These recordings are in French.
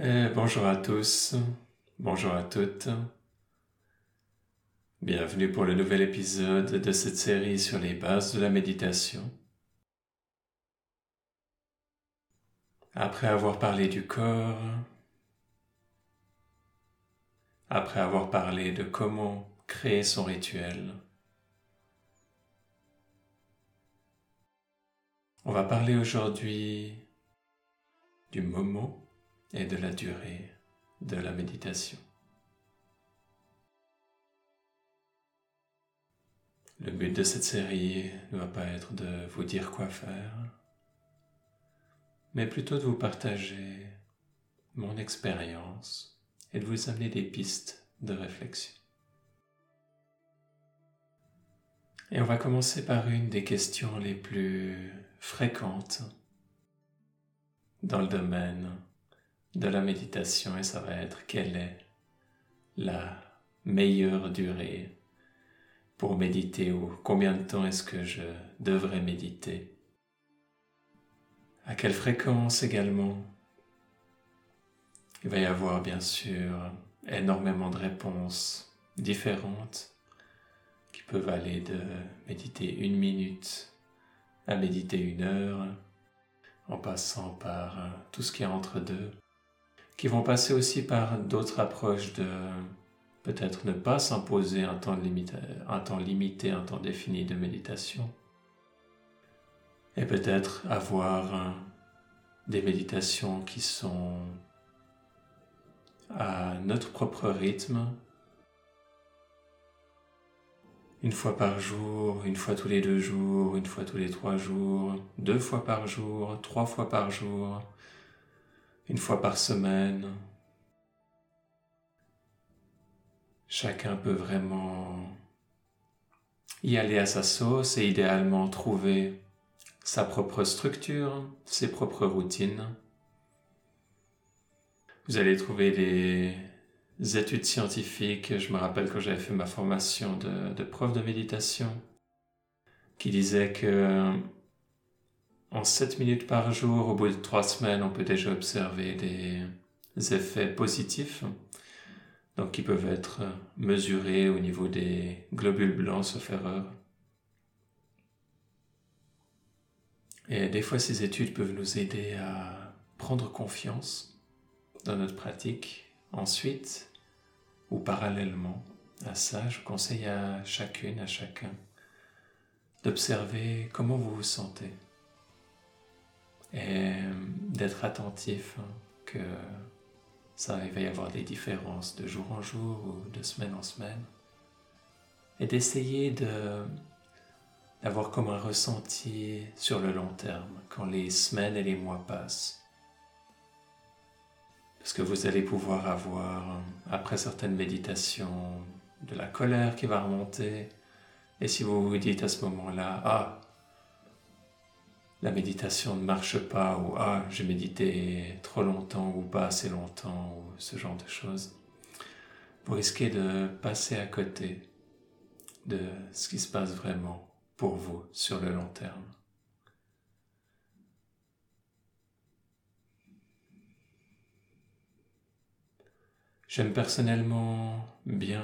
Eh, bonjour à tous, bonjour à toutes. Bienvenue pour le nouvel épisode de cette série sur les bases de la méditation. Après avoir parlé du corps, après avoir parlé de comment créer son rituel, on va parler aujourd'hui du moment et de la durée de la méditation. Le but de cette série ne va pas être de vous dire quoi faire, mais plutôt de vous partager mon expérience et de vous amener des pistes de réflexion. Et on va commencer par une des questions les plus fréquentes dans le domaine de la méditation et ça va être quelle est la meilleure durée pour méditer ou combien de temps est-ce que je devrais méditer? À quelle fréquence également? Il va y avoir bien sûr énormément de réponses différentes qui peuvent aller de méditer une minute à méditer une heure en passant par tout ce qui est entre deux qui vont passer aussi par d'autres approches de peut-être ne pas s'imposer un temps limité, un temps défini de méditation, et peut-être avoir des méditations qui sont à notre propre rythme, une fois par jour, une fois tous les deux jours, une fois tous les trois jours, deux fois par jour, trois fois par jour, une fois par semaine. Chacun peut vraiment y aller à sa sauce et idéalement trouver sa propre structure, ses propres routines. Vous allez trouver des études scientifiques, je me rappelle quand j'avais fait ma formation de, de prof de méditation, qui disaient que en 7 minutes par jour, au bout de 3 semaines, on peut déjà observer des effets positifs, donc qui peuvent être mesurés au niveau des globules blancs, sauf erreur. Et des fois, ces études peuvent nous aider à prendre confiance dans notre pratique. Ensuite, ou parallèlement à ça, je conseille à chacune, à chacun, d'observer comment vous vous sentez et d'être attentif hein, que ça il va y avoir des différences de jour en jour ou de semaine en semaine. Et d'essayer de d'avoir comme un ressenti sur le long terme quand les semaines et les mois passent. Parce que vous allez pouvoir avoir après certaines méditations de la colère qui va remonter. Et si vous vous dites à ce moment-là ah la méditation ne marche pas ou ah j'ai médité trop longtemps ou pas assez longtemps ou ce genre de choses, vous risquez de passer à côté de ce qui se passe vraiment pour vous sur le long terme. J'aime personnellement bien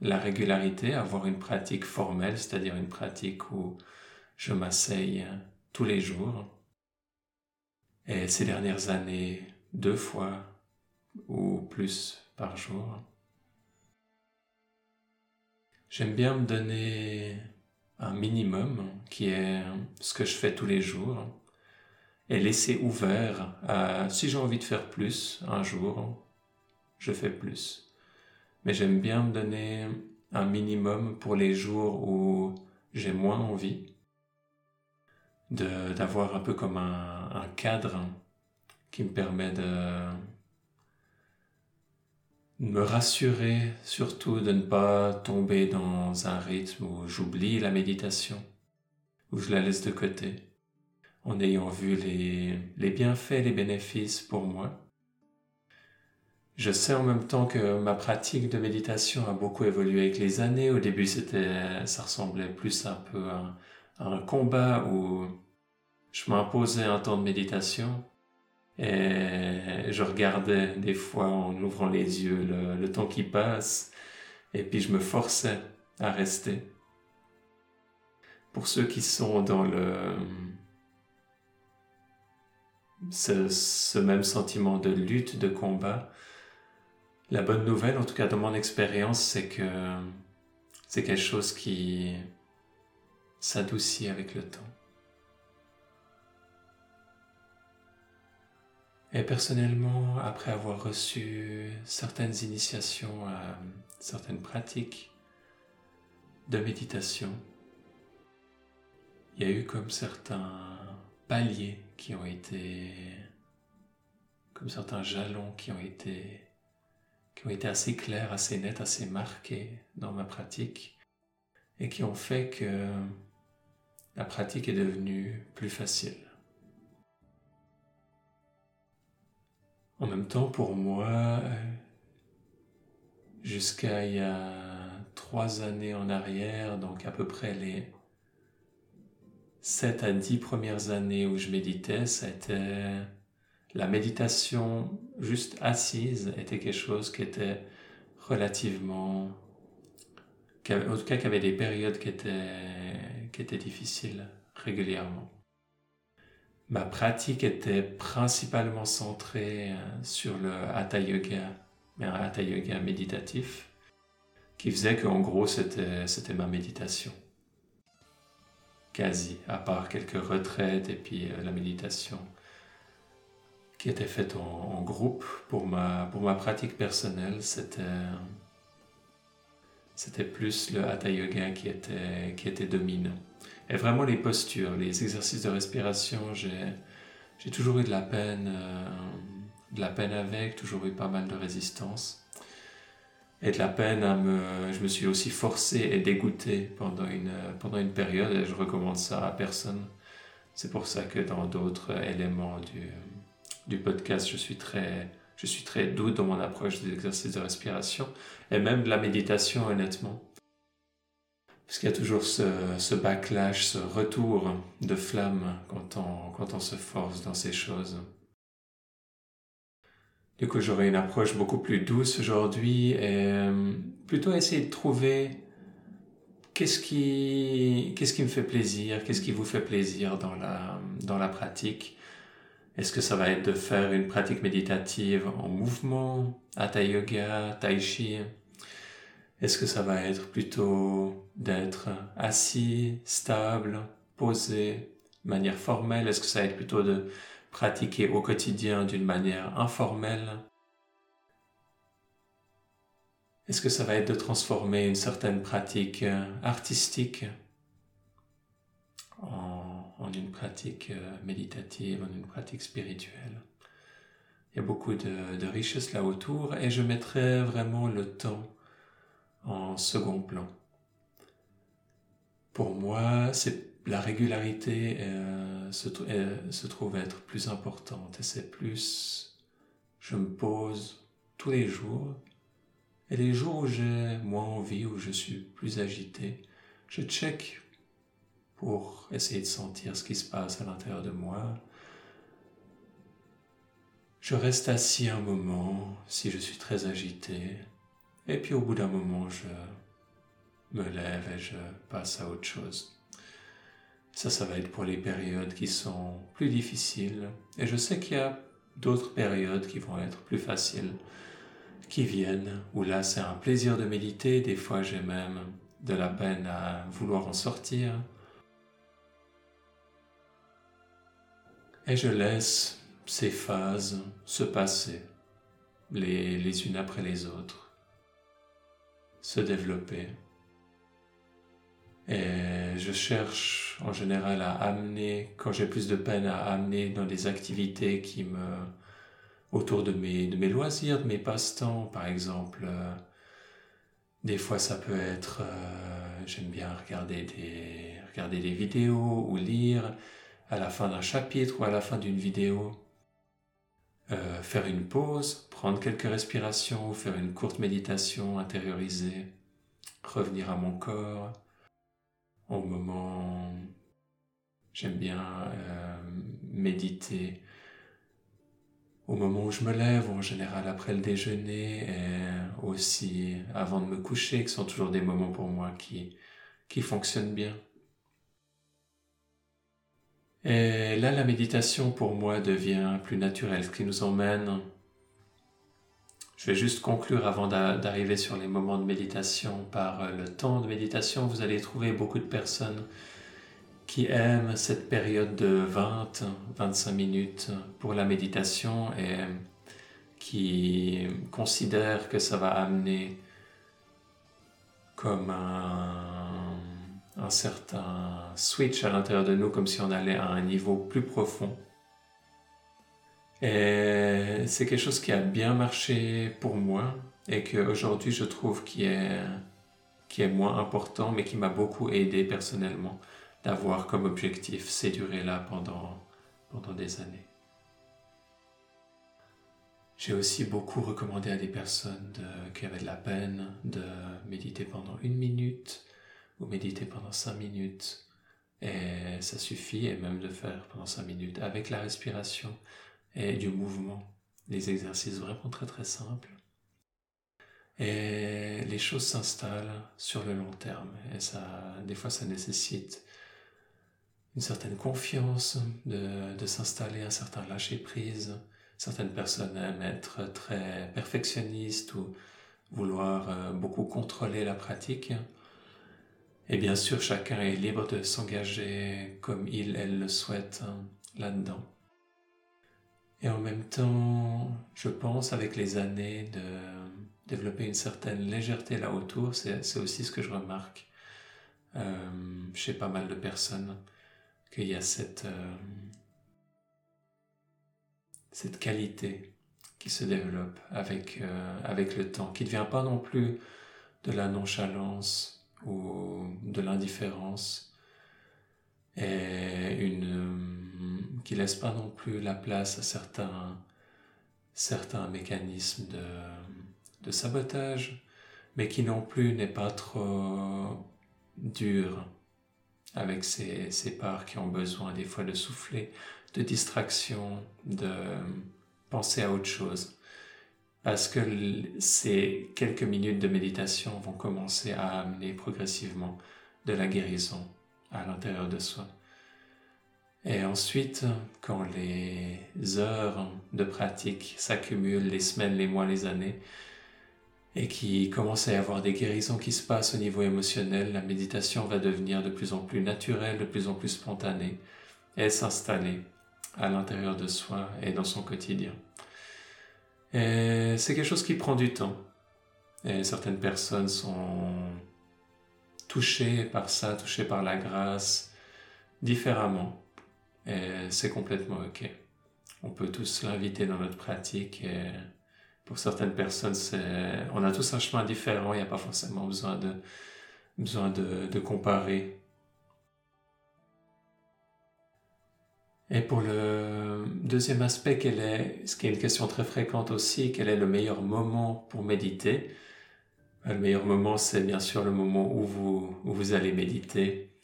la régularité, avoir une pratique formelle, c'est-à-dire une pratique où je m'asseye tous les jours. Et ces dernières années, deux fois ou plus par jour. J'aime bien me donner un minimum qui est ce que je fais tous les jours et laisser ouvert à si j'ai envie de faire plus un jour, je fais plus. Mais j'aime bien me donner un minimum pour les jours où j'ai moins envie d'avoir un peu comme un, un, cadre qui me permet de me rassurer surtout de ne pas tomber dans un rythme où j'oublie la méditation, où je la laisse de côté, en ayant vu les, les bienfaits, les bénéfices pour moi. Je sais en même temps que ma pratique de méditation a beaucoup évolué avec les années. Au début, c'était, ça ressemblait plus un peu un combat où je m'imposais un temps de méditation Et je regardais des fois en ouvrant les yeux le, temps qui passe, et puis je me forçais à rester. Pour ceux qui sont dans le ce, même sentiment de lutte, de combat, la bonne nouvelle, en tout cas dans mon expérience, c'est que c'est quelque chose qui s'adoucit avec le temps. Et personnellement, après avoir reçu certaines initiations à certaines pratiques de méditation, il y a eu comme certains paliers qui ont été, comme certains jalons qui ont été, qui ont été assez clairs, assez nets, assez marqués dans ma pratique et qui ont fait que la pratique est devenue plus facile. En même temps, pour moi, jusqu'à il y a trois années en arrière, donc à peu près les sept à dix premières années où je méditais, c'était la méditation juste assise était quelque chose qui était relativement, en tout cas qui avait des périodes qui étaient, qui étaient difficiles régulièrement. Ma pratique était principalement centrée euh, sur le Hatha Yoga, mais un Hatha Yoga méditatif, qui faisait qu'en gros c'était, c'était ma méditation. Quasi, à part quelques retraites et puis euh, la méditation qui était faite en, groupe pour ma, pour ma pratique personnelle, c'était, c'était plus le Hatha Yoga qui était, qui était dominant. Et vraiment les postures, les exercices de respiration, j'ai toujours eu de la peine, euh, de la peine avec, toujours eu pas mal de résistance. Et de la peine à me... Je me suis aussi forcé et dégoûté pendant une, pendant une période et je recommande ça à personne. C'est pour ça que dans d'autres éléments du, du podcast, je suis très... Je suis très doux dans mon approche des exercices de respiration et même de la méditation, honnêtement. Parce qu'il y a toujours ce, backlash, ce retour de flamme quand on, quand on se force dans ces choses. Du coup, j'aurai une approche beaucoup plus douce aujourd'hui et euh, plutôt essayer de trouver qu'est-ce qui, qu'est-ce qui me fait plaisir, qu'est-ce qui vous fait plaisir dans la, dans la pratique. Est-ce que ça va être de faire une pratique méditative en mouvement, hatha yoga, tai chi? Est-ce que ça va être plutôt d'être assis, stable, posé, de manière formelle? Est-ce que ça va être plutôt de pratiquer au quotidien d'une manière informelle? Est-ce que ça va être de transformer une certaine pratique artistique en, en une pratique euh, méditative, en une pratique spirituelle Il y a beaucoup de, de richesse là autour et je mettrai vraiment le temps en second plan. Pour moi, c'est la régularité euh, se, euh, se, trouve être plus importante et c'est plus je me pose tous les jours et les jours où j'ai moins envie, où je suis plus agité, je check pour essayer de sentir ce qui se passe à l'intérieur de moi. Je reste assis un moment si je suis très agité et puis au bout d'un moment, je me lève et je passe à autre chose. Ça, ça va être pour les périodes qui sont plus difficiles. Et je sais qu'il y a d'autres périodes qui vont être plus faciles, qui viennent, où là c'est un plaisir de méditer. Des fois, j'ai même de la peine à vouloir en sortir. Et je laisse ces phases se passer, les, les unes après les autres se développer. Et je cherche en général à amener, quand j'ai plus de peine à amener dans des activités qui me, autour de mes, de mes loisirs, de mes passe-temps, par exemple. Euh, des fois, ça peut être, euh, j'aime bien regarder des, regarder des vidéos ou lire à la fin d'un chapitre ou à la fin d'une vidéo. Euh, faire une pause, prendre quelques respirations, faire une courte méditation intériorisée, revenir à mon corps. Au moment, j'aime bien euh, méditer au moment où je me lève, en général après le déjeuner, et aussi avant de me coucher, qui sont toujours des moments pour moi qui, qui fonctionnent bien. Et là, la méditation pour moi devient plus naturelle, ce qui nous emmène je vais juste conclure avant d'arriver sur les moments de méditation par le temps de méditation. Vous allez trouver beaucoup de personnes qui aiment cette période de 20-25 minutes pour la méditation et qui considèrent que ça va amener comme un, un certain switch à l'intérieur de nous, comme si on allait à un niveau plus profond. Et c'est quelque chose qui a bien marché pour moi et qu'aujourd'hui je trouve qui est, qui est moins important mais qui m'a beaucoup aidé personnellement d'avoir comme objectif ces durées-là pendant, pendant des années. J'ai aussi beaucoup recommandé à des personnes qui avaient de la peine de méditer pendant une minute ou méditer pendant cinq minutes. Et ça suffit, et même de faire pendant cinq minutes avec la respiration, et du mouvement. Des exercices vraiment très très simples. Et les choses s'installent sur le long terme. Et ça, des fois, ça nécessite une certaine confiance de, de s'installer, un certain lâcher prise. Certaines personnes aiment être très perfectionnistes ou vouloir euh, beaucoup contrôler la pratique. Et bien sûr, chacun est libre de s'engager comme il, elle le souhaite hein, là-dedans. Et en même temps, je pense avec les années de développer une certaine légèreté là autour, c'est aussi ce que je remarque euh, chez pas mal de personnes, qu'il y a cette, euh, qualité qui se développe avec, euh, avec le temps, qui ne vient pas non plus de la nonchalance ou de l'indifférence, et une qui laisse pas non plus la place à certains, certains mécanismes de, de sabotage, mais qui non plus n'est pas trop dur avec ces, ces parts qui ont besoin des fois de souffler, de distraction, de penser à autre chose. Parce que ces quelques minutes de méditation vont commencer à amener progressivement de la guérison à l'intérieur de soi. Et ensuite, quand les heures de pratique s'accumulent, les semaines, les mois, les années, et qu'il commence à y avoir des guérisons qui se passent au niveau émotionnel, la méditation va devenir de plus en plus naturelle, de plus en plus spontanée, et s'installer à l'intérieur de soi et dans son quotidien. Et c'est quelque chose qui prend du temps. Et certaines personnes sont touchées par ça, touchées par la grâce, différemment. Et c'est complètement OK. On peut tous l'inviter dans notre pratique et pour certaines personnes, on a tous un chemin différent, il n'y a pas forcément besoin de, besoin de comparer. Et pour le deuxième aspect, est, ce qui est une question très fréquente aussi, quel est le meilleur moment pour méditer? Le meilleur moment, c'est bien sûr le moment où vous, où vous allez méditer.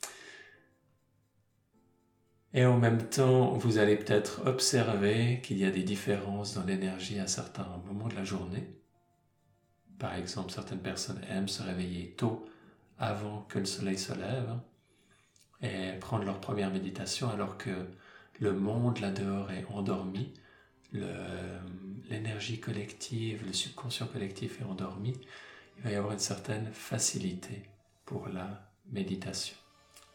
Et en même temps, vous allez peut-être observer qu'il y a des différences dans l'énergie à certains moments de la journée. Par exemple, certaines personnes aiment se réveiller tôt avant que le soleil se lève et prendre leur première méditation alors que le monde là-dehors est endormi, l'énergie collective, le subconscient collectif est endormi, il va y avoir une certaine facilité pour la méditation.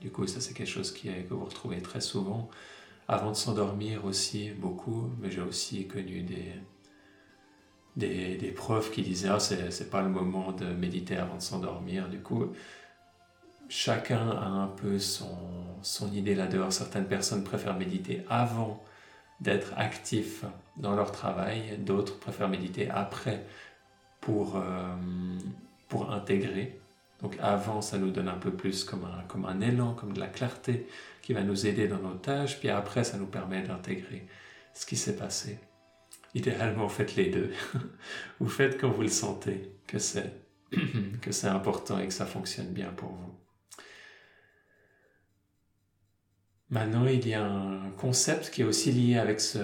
Du coup, ça c'est quelque chose qui que vous retrouvez très souvent. Avant de s'endormir aussi, beaucoup, mais j'ai aussi connu des, des, des, profs qui disaient ah, c'est pas le moment de méditer avant de s'endormir. Du coup, chacun a un peu son, son idée là-dehors. Certaines personnes préfèrent méditer avant d'être actifs dans leur travail, d'autres préfèrent méditer après pour, euh, pour intégrer. Donc avant, ça nous donne un peu plus comme un, comme un élan, comme de la clarté qui va nous aider dans nos tâches, puis après, ça nous permet d'intégrer ce qui s'est passé. Idéalement, faites les deux. vous faites quand vous le sentez, que c'est, que c'est important et que ça fonctionne bien pour vous. Maintenant, il y a un concept qui est aussi lié avec, ce,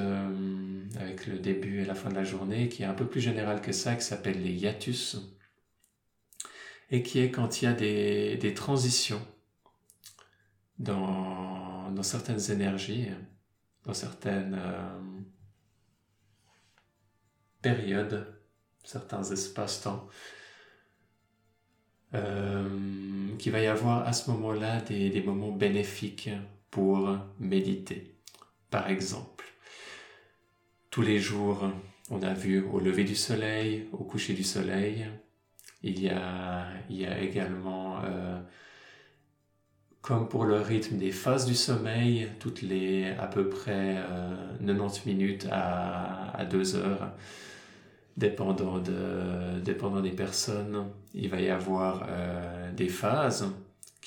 avec le début et la fin de la journée, qui est un peu plus général que ça, qui s'appelle les hiatus, et qui est quand il y a des, transitions dans, certaines énergies, dans certaines euh, périodes, certains espaces-temps. Euh, qu'il va y avoir à ce moment-là des moments bénéfiques pour méditer. Par exemple, tous les jours, on a vu au lever du soleil, au coucher du soleil, il y a, il y a également, euh, comme pour le rythme des phases du sommeil, toutes les à peu près 90 euh, minutes à, à 2 heures, dépendant, de, dépendant des personnes, il va y avoir euh, des phases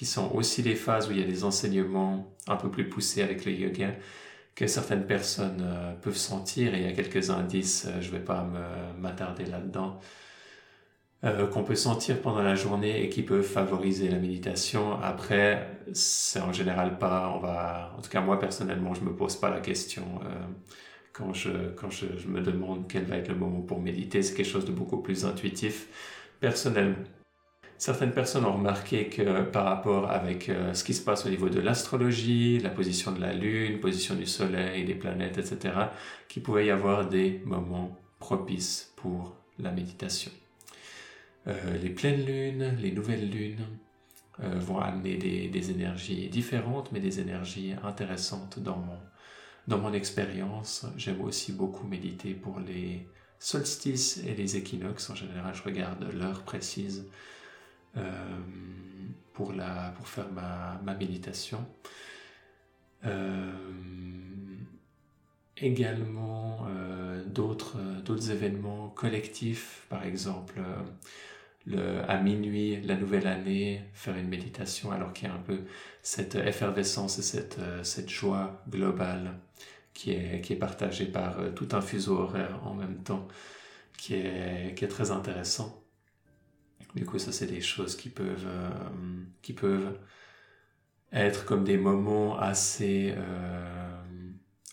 qui sont aussi les phases où il y a des enseignements un peu plus poussés avec le yoga que certaines personnes euh, peuvent sentir. Et il y a quelques indices, euh, je ne vais pas m'attarder là-dedans, euh, qu'on peut sentir pendant la journée et qui peuvent favoriser la méditation. Après, c'est en général pas, on va, en tout cas moi personnellement, je me pose pas la question quand je quand je, me demande quel va être le moment pour méditer. C'est quelque chose de beaucoup plus intuitif personnellement. Certaines personnes ont remarqué que par rapport avec euh, ce qui se passe au niveau de l'astrologie, la position de la Lune, position du Soleil, des planètes, etc., qu'il pouvait y avoir des moments propices pour la méditation. Euh, les pleines lunes, les nouvelles lunes euh, vont amener des, des, énergies différentes, mais des énergies intéressantes dans mon, dans mon expérience. J'aime aussi beaucoup méditer pour les solstices et les équinoxes. En général, je regarde l'heure précise euh, pour, la, pour faire ma, ma méditation. Euh, également euh, d'autres d'autres événements collectifs, par exemple le, à minuit, la nouvelle année, faire une méditation alors qu'il y a un peu cette effervescence et cette, cette joie globale qui est, qui est partagée par tout un fuseau horaire en même temps, qui est, qui est très intéressant. Du coup, ça, c'est des choses qui peuvent, euh, qui peuvent être comme des moments assez euh,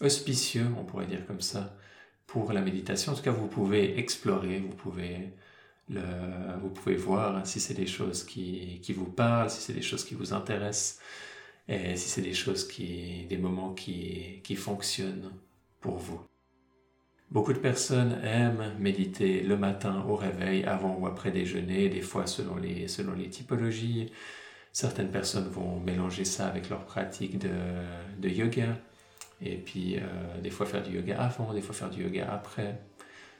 auspicieux, on pourrait dire comme ça, pour la méditation. En tout cas, vous pouvez explorer, vous pouvez, le, vous pouvez voir si c'est des choses qui, qui vous parlent, si c'est des choses qui vous intéressent, et si c'est des choses qui, des moments qui, qui fonctionnent pour vous. Beaucoup de personnes aiment méditer le matin au réveil, avant ou après déjeuner, des fois selon les, selon les typologies. Certaines personnes vont mélanger ça avec leur pratique de, de yoga, et puis euh, des fois faire du yoga avant, des fois faire du yoga après.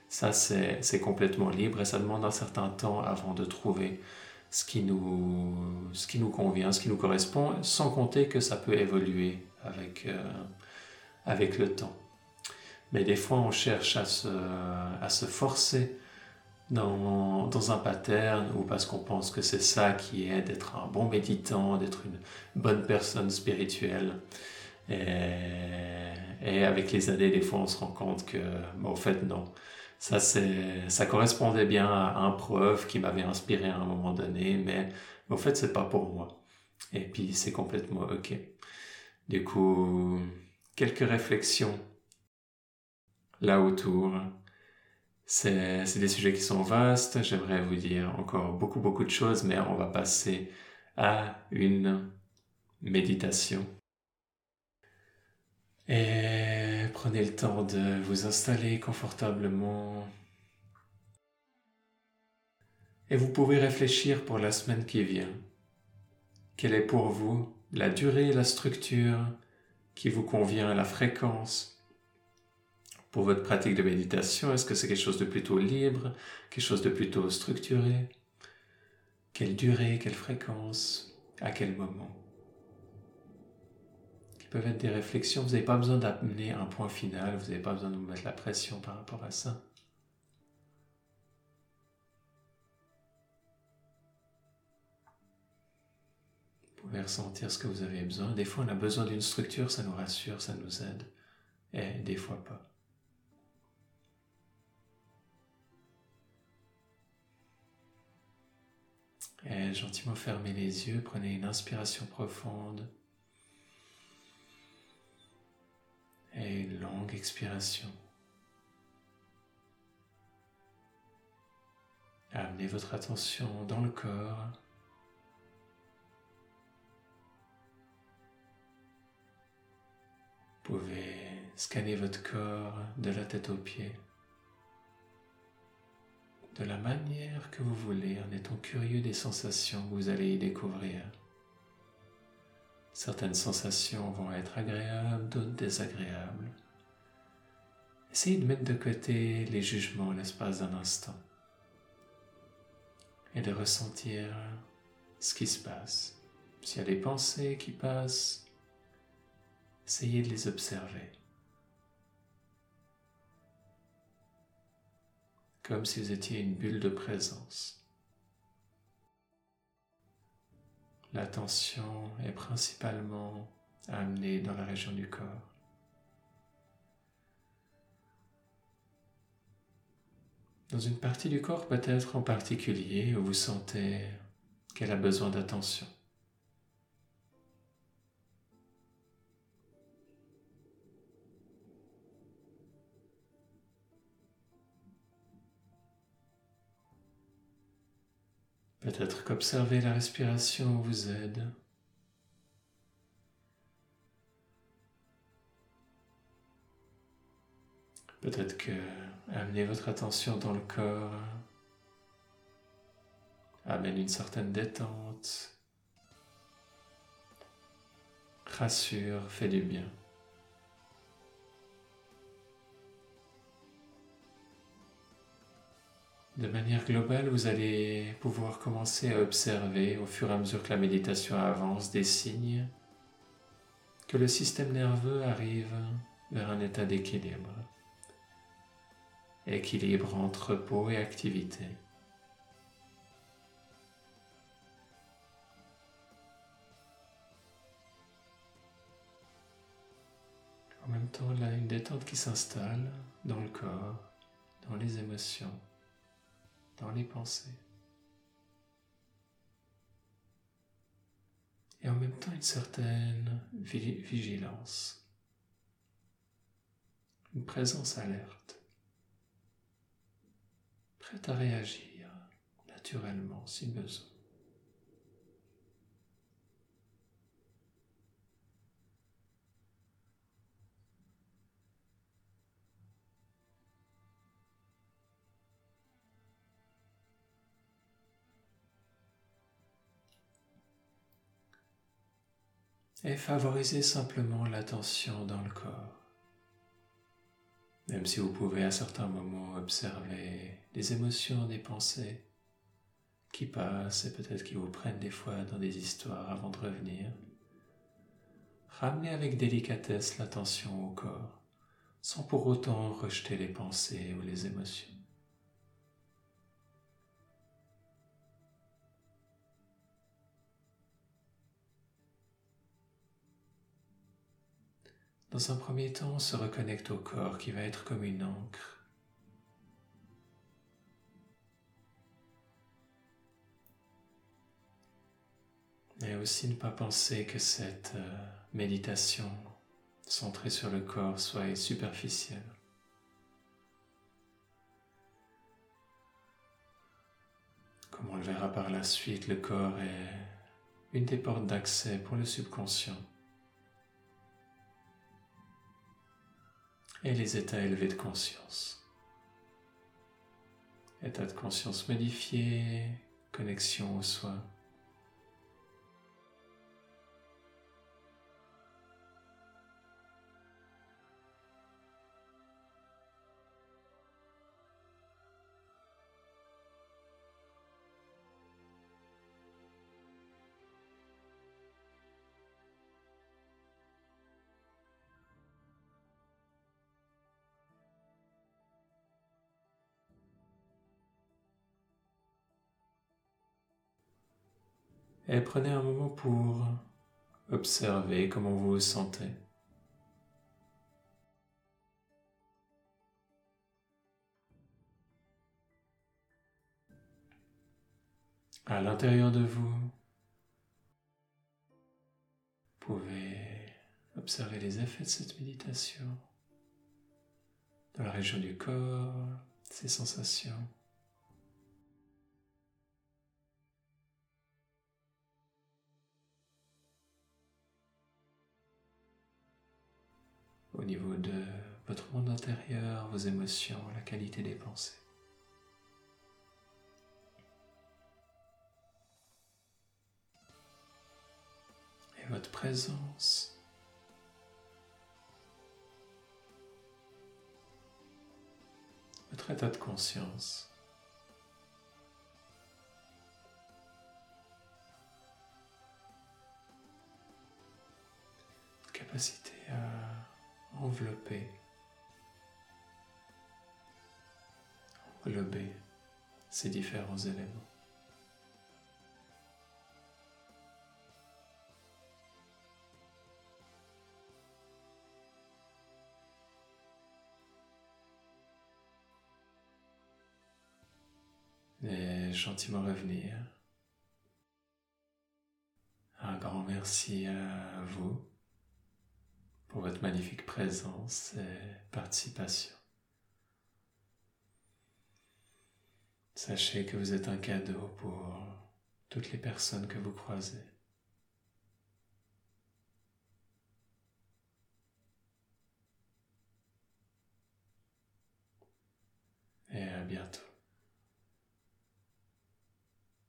Ça, c'est complètement libre et ça demande un certain temps avant de trouver ce qui, nous, ce qui nous convient, ce qui nous correspond, sans compter que ça peut évoluer avec, euh, avec le temps. Mais des fois, on cherche à se, à se forcer dans, dans, un pattern ou parce qu'on pense que c'est ça qui est d'être un bon méditant, d'être une bonne personne spirituelle. Et, et, avec les années, des fois, on se rend compte que, bon, en fait, non. Ça, ça correspondait bien à un prof qui m'avait inspiré à un moment donné, mais, mais en fait, c'est pas pour moi. Et puis, c'est complètement OK. Du coup, quelques réflexions là autour. C'est des sujets qui sont vastes, j'aimerais vous dire encore beaucoup beaucoup de choses, mais on va passer à une méditation. Et prenez le temps de vous installer confortablement. Et vous pouvez réfléchir pour la semaine qui vient. Quelle est pour vous la durée, la structure qui vous convient, la fréquence? Pour votre pratique de méditation Est-ce que c'est quelque chose de plutôt libre, quelque chose de plutôt structuré? Quelle durée, quelle fréquence, à quel moment? Qui peuvent être des réflexions. Vous n'avez pas besoin d'amener un point final, vous n'avez pas besoin de vous mettre la pression par rapport à ça. Vous pouvez ressentir ce que vous avez besoin. Des fois, on a besoin d'une structure, ça nous rassure, ça nous aide. Et des fois pas. Et gentiment fermez les yeux, prenez une inspiration profonde. et une longue expiration. Amenez votre attention dans le corps. Vous pouvez scanner votre corps de la tête aux pieds de la manière que vous voulez en étant curieux des sensations que vous allez y découvrir. Certaines sensations vont être agréables, d'autres désagréables. Essayez de mettre de côté les jugements l'espace d'un instant? Et de ressentir ce qui se passe. S'il y a des pensées qui passent, essayez de les observer. Comme si vous étiez une bulle de présence. L'attention est principalement amenée dans la région du corps. dans une partie du corps peut-être en particulier où vous sentez qu'elle a besoin d'attention. Peut-être qu'observer la respiration vous aide. Peut-être que Amenez votre attention dans le corps. Amène une certaine détente. Rassure, fait du bien. De manière globale, vous allez pouvoir commencer à observer au fur et à mesure que la méditation avance des signes que le système nerveux arrive vers un état d'équilibre équilibre entre repos et activité. En même temps, là, une détente qui s'installe dans le corps, dans les émotions, dans les pensées. Et en même temps, une certaine vigilance, une présence alerte prête à réagir naturellement si besoin. Et favoriser simplement l'attention dans le corps. Même si vous pouvez à certains moments observer des émotions, des pensées qui passent et peut-être qui vous prennent des fois dans des histoires avant de revenir, ramenez avec délicatesse l'attention au corps sans pour autant rejeter les pensées ou les émotions. Dans un premier temps, on se reconnecte au corps qui va être comme une encre. Mais aussi ne pas penser que cette euh, méditation centrée sur le corps soit superficielle. Comme on le verra par la suite, le corps est une des portes d'accès pour le subconscient. Et les états élevés de conscience. État de conscience modifié, connexion au soi. Et prenez un moment pour observer comment vous vous sentez. À l'intérieur de vous, vous pouvez observer les effets de cette méditation dans la région du corps, ces sensations. Au niveau de votre monde intérieur, vos émotions, la qualité des pensées. Et votre présence votre état de conscience. Capacité à envelopper, envelopper ces différents éléments. et gentiment revenir. Un grand merci à vous pour votre magnifique présence et participation. Sachez que vous êtes un cadeau pour toutes les personnes que vous croisez. Et à bientôt.